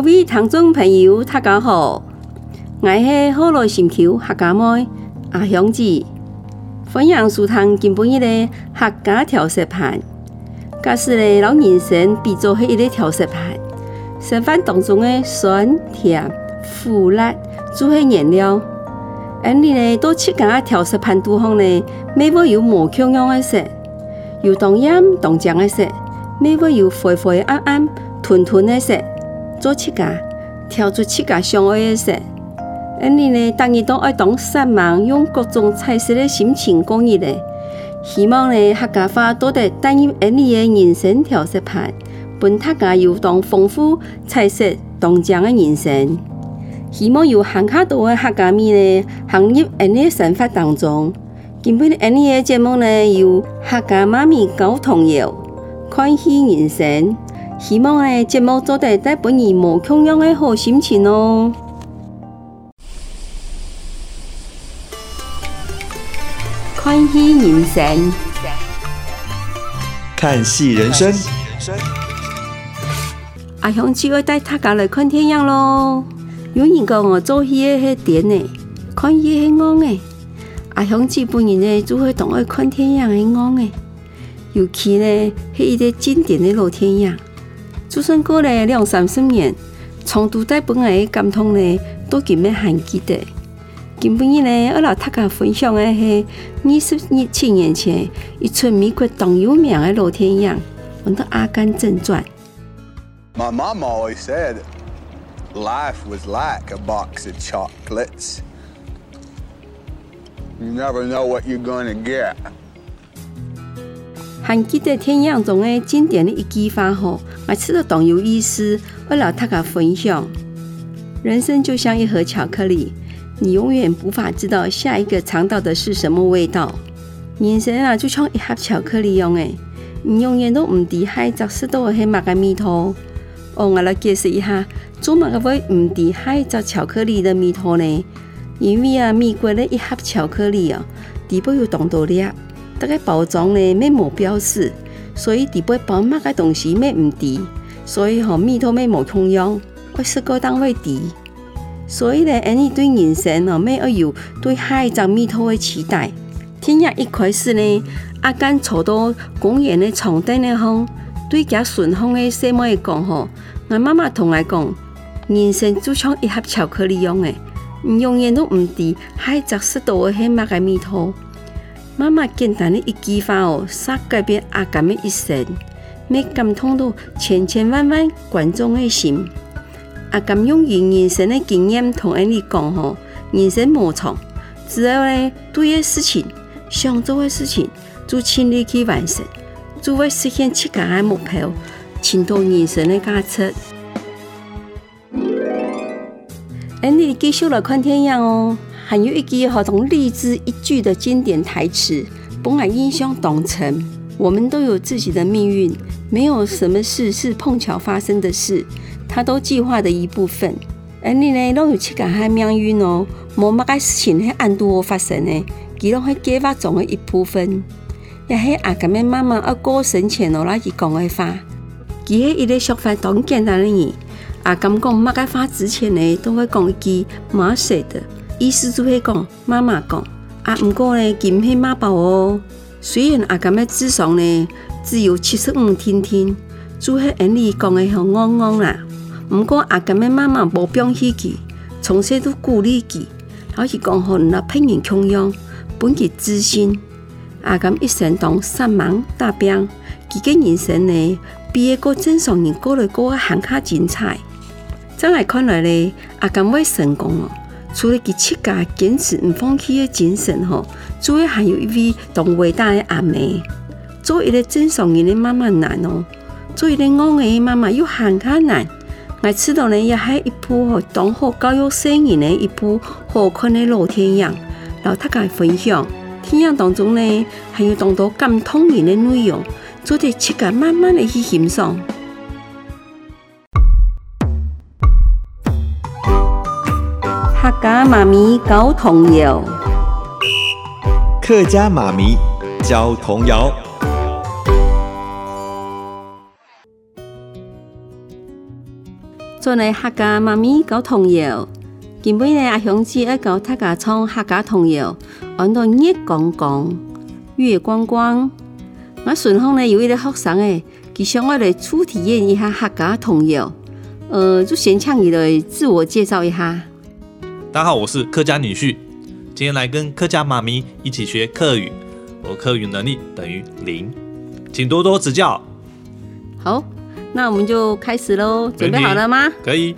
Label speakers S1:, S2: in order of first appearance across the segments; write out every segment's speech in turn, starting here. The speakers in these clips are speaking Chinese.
S1: 各位听众朋友，大家好，我是好乐心球客家妹阿香子，欢迎收听今本日的客家调色盘。假使呢，老人参比作系一个调色盘，食饭当中的酸、甜、苦、辣，都系颜料。而你呢，多吃个调色盘度方呢，每会有无穷样的色，有当盐当酱的色，每会有灰灰暗暗、吞吞的色，做七个调出七个相爱的色。而你咧，当你都爱当散漫，用各种彩色的心情过日咧。希望呢客家话多得带入你的人生调色盘，本客家有当丰富彩色当酱的人生。希望有更加多的客家味呢，行入你的生活当中。今晡日你的节目呢，由客家妈咪教童谣，欢喜人生。希望呢节目做得带本你无穷样的好心情哦。欢喜人生，
S2: 看戏人生。
S1: 阿香就要带大家来看电影咯。有人讲我做戏系甜的，看戏系昂的。阿香基本人呢就会当爱看电影系昂的。尤其呢系一个经典的老电影，就算过了两三十年，从读代本来的感动呢，都今没还记得。今晡日呢，我老大家分享的是二十七年前一出美国当有名的老电影，叫做《阿甘正传》。
S3: My mom always said life was like a box of chocolates. You never know what you're gonna get.
S1: 还记得电影中的经典的一句话吼，我吃的当有意思，我老大家分享。人生就像一盒巧克力。你永远无法知道下一个尝到的是什么味道。人生啊，就像一盒巧克力一样诶，你永远都唔知下一只吃到的是乜个味道。哦，我来解释一下，做乜个会唔知下一只巧克力的味道呢？因为啊，美国的一盒巧克力啊，底部有当多粒，大概包装呢没冇标示，所以底部包乜个东西没唔知，所以和味道没冇同样，会是个单位底。所以呢，你对人生哦，没有对下一张蜜桃的期待。听日一开始呢，阿甘坐到公园的长凳的方，对家顺风的细妹讲吼，我妈妈同我讲，人生就像一盒巧克力一样的，你永远都唔知下一只食到的是乜个蜜桃。妈妈简单的一句话哦，煞改变阿甘的一生，没感动到千千万万观众的心。阿甘用人人生的经验同你讲吼，人生无常，只要呢对的事情、想做的事情，就尽力去完成，就会实现自家的目标，寻到人生的价值。而你继续来看电影哦，还有一句好同励志一句的经典台词，本来印象当中，我们都有自己的命运，没有什么事是碰巧发生的事。他都计划的一部分，而你呢，都有七个海命运哦，无乜个事情系按度发生的，佢拢系计划中的一部分。也系阿甘嘅妈妈要过生前哦，那佢讲嘅话，佢系一个说法同简单的人。阿甘讲乜个话之前呢，都会讲一句妈说的，意思就系讲妈妈讲。啊，唔过呢，佢唔系妈宝哦。虽然阿甘嘅智商呢只有七十五天天，就系按你讲嘅好啱啱啦。不过阿甘的妈妈无放弃佢，从小都鼓励佢，好似讲好那拼人穷样，本佢自信。阿甘一生当三忙大兵，佢嘅人生呢，比一个正常人过来过得还卡精彩。再来看来呢，阿甘会成功哦，除了佢七家坚持唔放弃的精神吼，仲还有一位同伟大的阿妹，做一个正常人的妈妈难哦。做一个我的妈妈又很艰难。我吃到呢也系一部当好教育新人的一部好看的老天爷，然后大家分享。天爷当中呢还有当多感动人的内容，做啲切个慢慢的去欣赏。家妈咪教童谣，
S2: 客家妈咪教童谣。
S1: 做呢客家妈咪教童谣，今尾呢阿雄子要教大家唱客家童谣，按到月光光，月光光。我顺风呢有一个学生诶，佢想我来初体验一下客家童谣，呃，就先请你来自我介绍一下。
S4: 大家好，我是客家女婿，今天来跟客家妈咪一起学客语，我客语能力等于零，请多多指教。
S1: 好。那我们就开始喽，准备好了吗？
S4: 可以。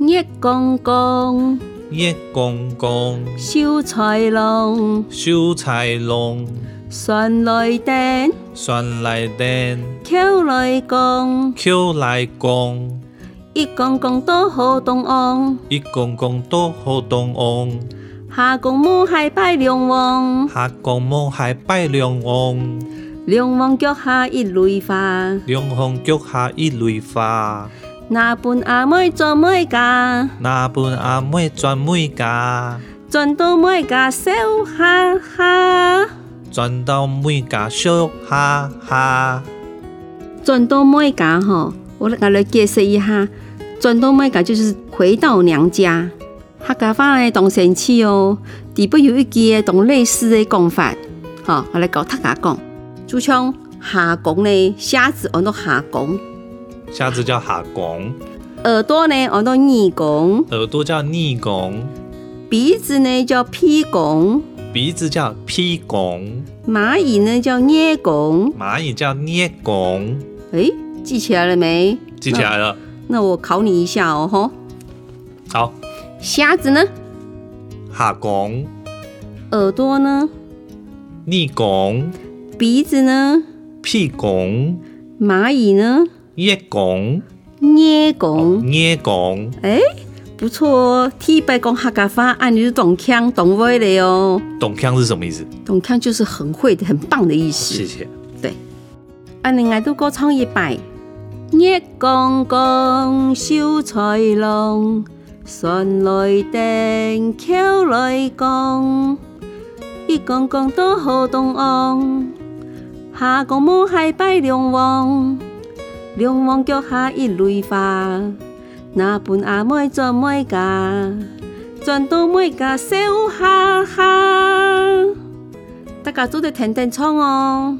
S1: 叶公公，
S4: 叶公公，
S1: 秀才郎，
S4: 秀才郎，
S1: 船来电，
S4: 船来电，
S1: 桥来降，
S4: 桥来降，
S1: 一公公多好东岸，
S4: 一公公多好东岸，
S1: 下公母还拜梁王，
S4: 下公母还拜梁王。
S1: 梁王脚下一蕊花，
S4: 梁王脚下一蕊花。
S1: 那本阿妹做妹家，
S4: 那本阿妹做妹家。
S1: 转到妹家笑哈哈，
S4: 转到妹家笑哈哈。
S1: 转到妹家哈，我来来解释一下。转到麦家就是回到娘家。客家话呢，同神奇哦，底部有一句同类似的讲法。好，我来教大家讲。就像下拱呢，虾子按到下拱，
S4: 虾子叫下拱；
S1: 耳朵呢按到耳拱，
S4: 耳朵叫耳拱；
S1: 鼻子呢叫屁拱，
S4: 鼻子叫屁拱；
S1: 蚂蚁呢叫捏拱，
S4: 蚂蚁叫捏拱。
S1: 哎，记起来了没？
S4: 记起来了。
S1: 那，那我考你一下哦，吼。
S4: 好。
S1: 虾子呢？
S4: 哈拱。
S1: 耳朵呢？
S4: 耳拱。
S1: 鼻子呢？
S4: 屁拱。
S1: 蚂蚁呢？
S4: 捏拱。
S1: 捏拱。
S4: 捏拱。
S1: 哎，不错哦。T 白讲客家话，按你是懂腔懂味的哟。
S4: 懂腔是什么意思？
S1: 懂腔就是很会的、很棒的意思。
S4: 谢谢。
S1: 对。按另外都歌唱一摆。月光光，秀才郎，船来电，桥来降，一公公多好东岸。下公母还拜龙王，龙王脚下一蕊花。那本阿妹做妹家，转到妹家笑哈哈。大家做得甜甜唱哦。